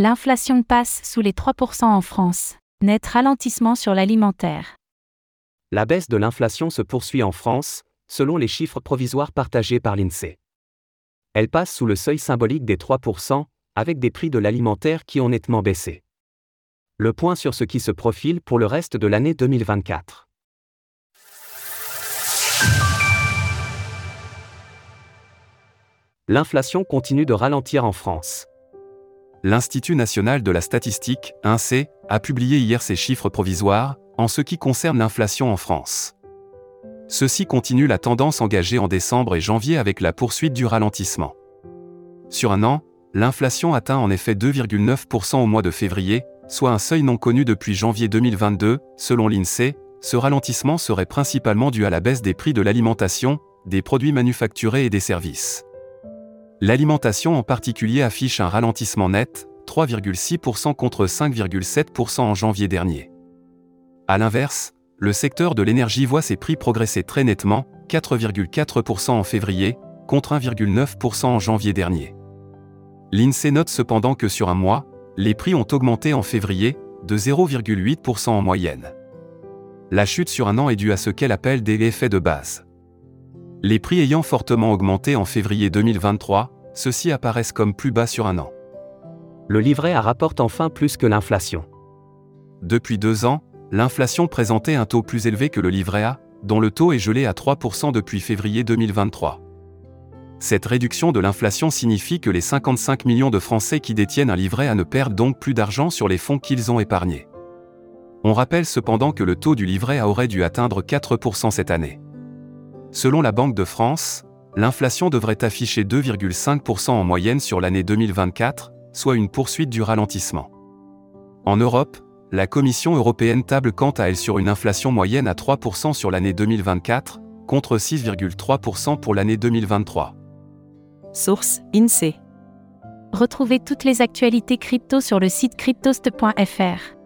L'inflation passe sous les 3% en France. Net ralentissement sur l'alimentaire. La baisse de l'inflation se poursuit en France, selon les chiffres provisoires partagés par l'INSEE. Elle passe sous le seuil symbolique des 3%, avec des prix de l'alimentaire qui ont nettement baissé. Le point sur ce qui se profile pour le reste de l'année 2024. L'inflation continue de ralentir en France. L'Institut national de la statistique, INSEE, a publié hier ses chiffres provisoires, en ce qui concerne l'inflation en France. Ceci continue la tendance engagée en décembre et janvier avec la poursuite du ralentissement. Sur un an, l'inflation atteint en effet 2,9% au mois de février, soit un seuil non connu depuis janvier 2022, selon l'INSEE, ce ralentissement serait principalement dû à la baisse des prix de l'alimentation, des produits manufacturés et des services. L'alimentation en particulier affiche un ralentissement net, 3,6% contre 5,7% en janvier dernier. A l'inverse, le secteur de l'énergie voit ses prix progresser très nettement, 4,4% en février, contre 1,9% en janvier dernier. L'INSEE note cependant que sur un mois, les prix ont augmenté en février, de 0,8% en moyenne. La chute sur un an est due à ce qu'elle appelle des effets de base. Les prix ayant fortement augmenté en février 2023, ceux-ci apparaissent comme plus bas sur un an. Le livret A rapporte enfin plus que l'inflation. Depuis deux ans, l'inflation présentait un taux plus élevé que le livret A, dont le taux est gelé à 3% depuis février 2023. Cette réduction de l'inflation signifie que les 55 millions de Français qui détiennent un livret A ne perdent donc plus d'argent sur les fonds qu'ils ont épargnés. On rappelle cependant que le taux du livret A aurait dû atteindre 4% cette année. Selon la Banque de France, l'inflation devrait afficher 2,5% en moyenne sur l'année 2024, soit une poursuite du ralentissement. En Europe, la Commission européenne table quant à elle sur une inflation moyenne à 3% sur l'année 2024, contre 6,3% pour l'année 2023. Source INSEE. Retrouvez toutes les actualités crypto sur le site cryptost.fr.